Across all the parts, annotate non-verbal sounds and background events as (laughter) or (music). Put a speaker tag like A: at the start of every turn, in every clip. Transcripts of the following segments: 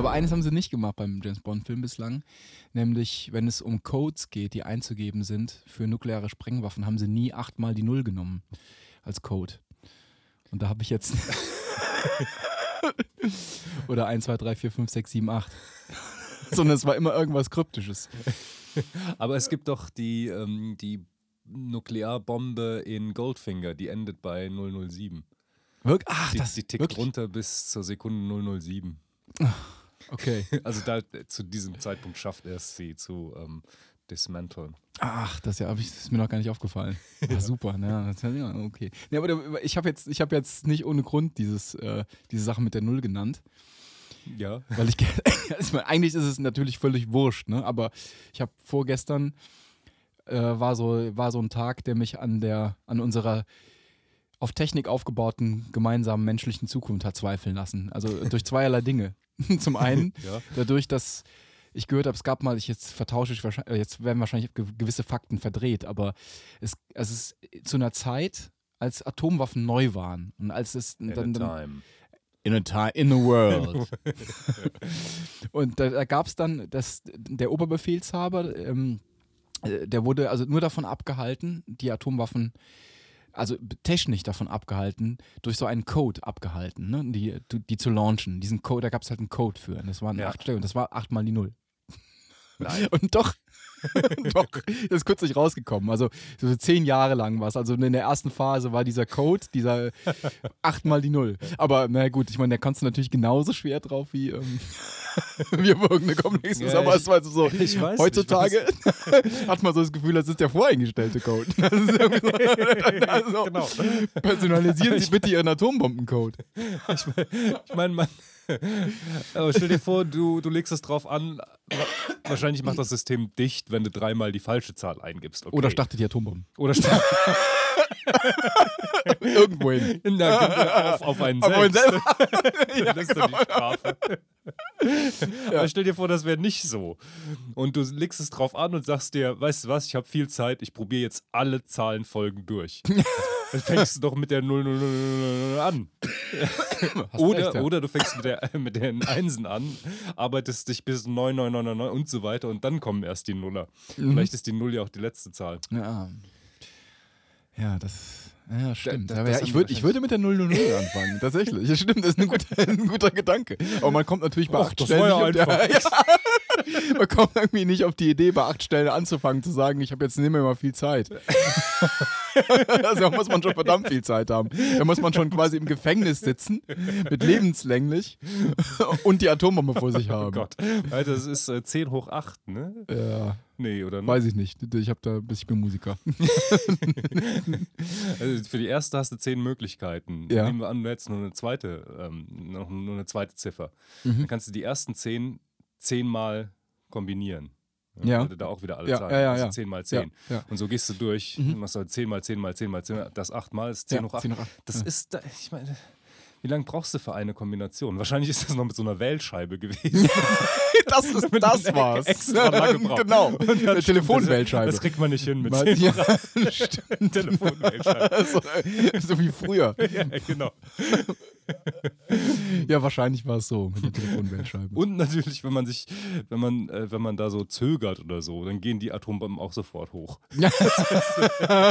A: Aber eines haben sie nicht gemacht beim James Bond-Film bislang, nämlich wenn es um Codes geht, die einzugeben sind für nukleare Sprengwaffen, haben sie nie achtmal die Null genommen als Code. Und da habe ich jetzt. (laughs) Oder 1, 2, 3, 4, 5, 6, 7, 8. Sondern es war immer irgendwas Kryptisches.
B: Aber es gibt doch die, ähm, die Nuklearbombe in Goldfinger, die endet bei 007.
A: Wirk Ach,
B: die,
A: das
B: die tickt
A: wirklich?
B: runter bis zur Sekunde 007. (laughs)
A: Okay. (laughs)
B: Also da, zu diesem Zeitpunkt schafft er es, sie zu ähm, dismanteln.
A: Ach, das, ja, hab ich, das ist mir noch gar nicht aufgefallen. (laughs) Ja, super. Ja, das, ja, okay. Nee, aber ich habe jetzt, ich hab jetzt nicht ohne Grund dieses, äh, diese Sache mit der Null genannt.
B: Ja.
A: Weil ich, (laughs) meine, eigentlich ist es natürlich völlig wurscht, ne? aber ich habe vorgestern, äh, war, so, war so ein Tag, der mich an, der, an unserer auf Technik aufgebauten gemeinsamen menschlichen Zukunft hat zweifeln lassen. Also durch zweierlei Dinge. (laughs) Zum einen (laughs)
B: Ja.
A: dadurch, dass ich gehört habe, es gab mal, ich jetzt vertausche ich wahrscheinlich, jetzt werden wahrscheinlich ge- gewisse Fakten verdreht, aber es, es ist zu einer Zeit, als Atomwaffen neu waren und als es
B: At
A: dann, dann in a time, in a world. (laughs) und da, da gab es dann, dass der Oberbefehlshaber, ähm, äh, der wurde also nur davon abgehalten, die Atomwaffen, also technisch davon abgehalten, durch so einen Code abgehalten, ne? die, die zu launchen. Diesen Code, da gab es halt einen Code für. Und das waren
B: Ja.
A: acht Stellen und das war achtmal die Null.
B: Nein. (laughs)
A: Und doch, (laughs) doch, das ist kürzlich rausgekommen. Also so zehn Jahre lang war es. Also in der ersten Phase war dieser Code, dieser (laughs) achtmal die Null. Aber na gut, ich meine, da kannst du natürlich genauso schwer drauf wie, ähm, (laughs) auf irgendeine Komplexes.
B: Ja,
A: aber
B: ich-
A: es war so,
B: ich weiß
A: heutzutage hat man so das Gefühl, das ist der voreingestellte Code. So, also,
B: Genau.
A: Personalisieren Sie bitte Ihren Atombombencode.
B: Ich meine, man. Aber stell dir vor, du, du legst es drauf an. wa- Wahrscheinlich macht das System dicht, wenn du dreimal die falsche Zahl eingibst. Okay.
A: Oder startet die Atombomben.
B: Oder startet (laughs) (laughs)
A: Irgendwohin.
B: Na, auf, auf einen
A: Aber
B: selbst.
A: selber.
B: das ist dann die Strafe. (laughs) Aber stell dir vor, das wäre nicht so. Und du legst es drauf an und sagst dir, weißt du was, ich habe viel Zeit, ich probiere jetzt alle Zahlenfolgen durch. Dann fängst du doch mit der 0000 an. Oder,
A: recht, ja.
B: oder du fängst mit, der, (laughs) mit den Einsen an, arbeitest dich bis 9999 und so weiter und dann kommen erst die Nuller.
A: Mhm.
B: Vielleicht ist die Null ja auch die letzte Zahl.
A: Ja. Ja, das. Ja, stimmt.
B: da-
A: Aber
B: das
A: ja, ich, würd, ich würde mit der 000 (laughs) anfangen, tatsächlich. Ja, stimmt, das ist ein guter, (laughs) ein guter Gedanke. Aber man kommt natürlich bei
B: Och,
A: acht Stellen
B: ja
A: die, ja, Man kommt irgendwie nicht auf die Idee, bei acht Stellen anzufangen, zu sagen, ich habe jetzt nicht mehr mal viel Zeit. (laughs) also da muss man schon verdammt viel Zeit haben. Da muss man schon quasi im Gefängnis sitzen, mit lebenslänglich (laughs) und die Atombombe vor sich
B: Oh
A: haben.
B: Gott. Alter, das ist äh, 10 hoch 8, ne?
A: Ja,
B: Nee, oder?
A: weiß ich nicht. Ich habe da, ich bin Musiker. (laughs)
B: Also für die erste hast du 10 Möglichkeiten.
A: Ja.
B: Nehmen wir an, du hättest nur eine zweite, ähm, noch nur eine zweite Ziffer.
A: Mhm.
B: Dann kannst du die ersten 10 zehnmal kombinieren.
A: Ja.
B: Weil du da auch wieder alle
A: Ja,
B: Zahlen
A: ja, ja,
B: also
A: ja.
B: 10 mal 10.
A: Ja, ja.
B: Und so gehst du durch,
A: Mhm.
B: machst halt 10 mal 10 mal 10 mal 10, mal- das 8 mal ist 10
A: Ja,
B: hoch 8.
A: 10 hoch acht.
B: Das
A: Ja.
B: ist, da, ich meine, wie lange brauchst du für eine Kombination? Wahrscheinlich ist das noch mit so einer Wählscheibe gewesen. (laughs)
A: Das, ist, (laughs)
B: Mit
A: das war's.
B: extra lange (laughs) braucht.
A: genau. Eine Telefonwählscheibe.
B: Das, das kriegt man nicht hin mit
A: Mal-
B: 10
A: ja,
B: 8 Telefonwählscheibe.
A: so, so wie früher.
B: ja, genau. (laughs)
A: Ja, wahrscheinlich war es so mit der Telefonwählscheibe.
B: Und natürlich, wenn man sich, wenn man, äh, wenn man da so zögert oder so, dann gehen die Atombomben auch sofort hoch.
A: Ja. (laughs) (laughs)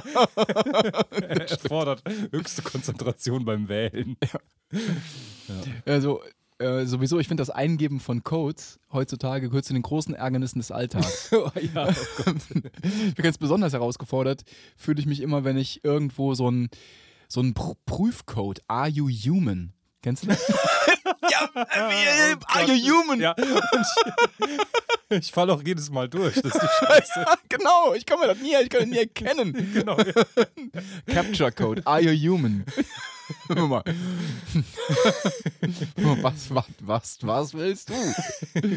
B: Erfordert höchste Konzentration beim Wählen.
A: Also, äh, sowieso, ich finde das Eingeben von Codes heutzutage gehört zu den großen Ärgernissen des Alltags.
B: Oh, ja,
A: ich bin ganz besonders herausgefordert, fühle ich mich immer, wenn ich irgendwo so einen so einen Pr Prüfcode, Are you human? Kennst du das? (laughs) ja, äh, are you human?
B: Ja, ich, (laughs) ich falle auch jedes Mal durch. Das ist die (laughs) Scheiße.
A: genau, ich kann mir das nie, ich kann das nie erkennen.
B: Genau.
A: Capture Code, are you human? Guck mal. was, was, was, was willst du?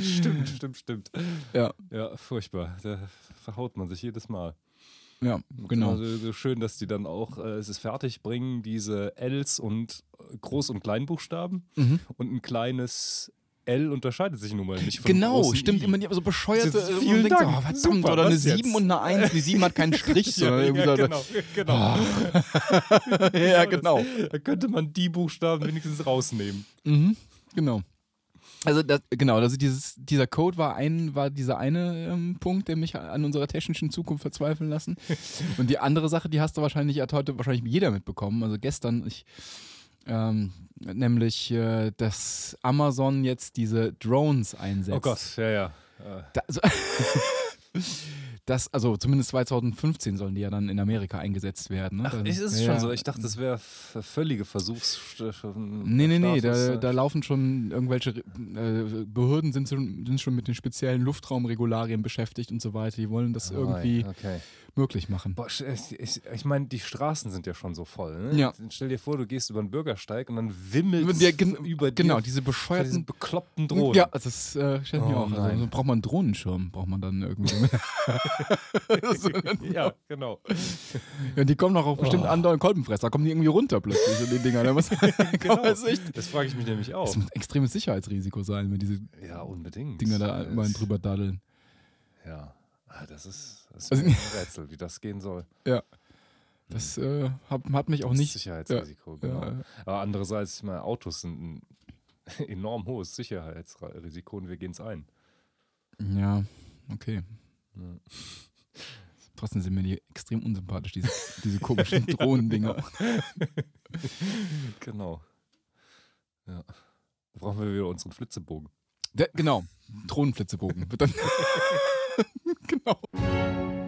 B: Stimmt, stimmt, stimmt.
A: Ja,
B: Ja, furchtbar. Da verhaut man sich jedes Mal.
A: Ja, genau.
B: Also so schön, dass die dann auch äh, es ist fertig bringen, diese Ls und äh, Groß- und Kleinbuchstaben.
A: Mhm.
B: Und ein kleines L unterscheidet sich nun mal nicht von
A: Genau, stimmt
B: I.
A: immer die so bescheuerte. Äh,
B: vielen
A: man denkt so,
B: Dank.
A: oh, verdammt,
B: Super,
A: oder eine
B: was
A: 7
B: jetzt?
A: und eine 1. Die 7 hat keinen Strich, (laughs)
B: Ja, ja, genau, genau. (laughs) (laughs)
A: Ja, genau.
B: Das, da könnte man die Buchstaben wenigstens rausnehmen.
A: Mhm, genau. Also das, genau, also dieses, dieser Code war ein, war dieser eine ähm, Punkt, der mich an unserer technischen Zukunft verzweifeln lassen. (laughs) Und die andere Sache, die hast du wahrscheinlich, hat heute wahrscheinlich jeder mitbekommen. Also gestern, ich, ähm, nämlich, äh, dass Amazon jetzt diese Drones einsetzt.
B: Oh Gott, ja, ja. Äh,
A: Da, also, (laughs) das, also zumindest 2015 sollen die ja dann in Amerika eingesetzt werden. Ne?
B: Ach, ist es
A: ja,
B: schon so? Ich dachte, das wäre völlige Versuchs.
A: Nee, nee, nee, da,
B: Status,
A: da
B: äh,
A: laufen schon irgendwelche äh, Behörden sind schon, sind schon mit den speziellen Luftraumregularien beschäftigt und so weiter. Die wollen das irgendwie
B: Ah, Okay.
A: möglich machen.
B: Boah, ich, ich, ich meine, die Straßen sind ja schon so voll. Ne?
A: Ja.
B: Stell dir vor, du gehst über den Bürgersteig und dann wimmelt
A: Ja, gen-
B: über
A: Genau, diese bescheuerten.
B: bekloppten Drohnen.
A: Ja, das äh, stellt mir
B: Oh
A: auch. Also, braucht man einen Drohnenschirm, braucht man dann irgendwie. (laughs) (laughs) (laughs)
B: ja, genau.
A: ja, die kommen doch auch bestimmt
B: Oh.
A: andauernd Kolbenfresser, kommen die irgendwie runter plötzlich in den Dinger. Da muss, (laughs)
B: genau.
A: das,
B: Das frage ich mich nämlich auch.
A: das muss ein extremes Sicherheitsrisiko sein, wenn diese
B: Ja, unbedingt.
A: Dinger da immer drüber daddeln.
B: Ja, Ah, das ist, das ist
A: Also-
B: ein Rätsel, wie das gehen soll.
A: Das äh, hat, hat mich auch
B: Das
A: nicht.
B: Sicherheitsrisiko, genau.
A: Ja,
B: Aber andererseits, ich meine, Autos sind ein enorm hohes Sicherheitsrisiko und wir gehen es ein.
A: ja, okay.
B: Ja. (laughs)
A: Trotzdem sind mir die extrem unsympathisch, diese, diese komischen (laughs) Drohnendinger. (laughs)
B: Genau. Ja. Da brauchen wir wieder unseren Flitzebogen.
A: Der, genau, Drohnenflitzebogen. Genau.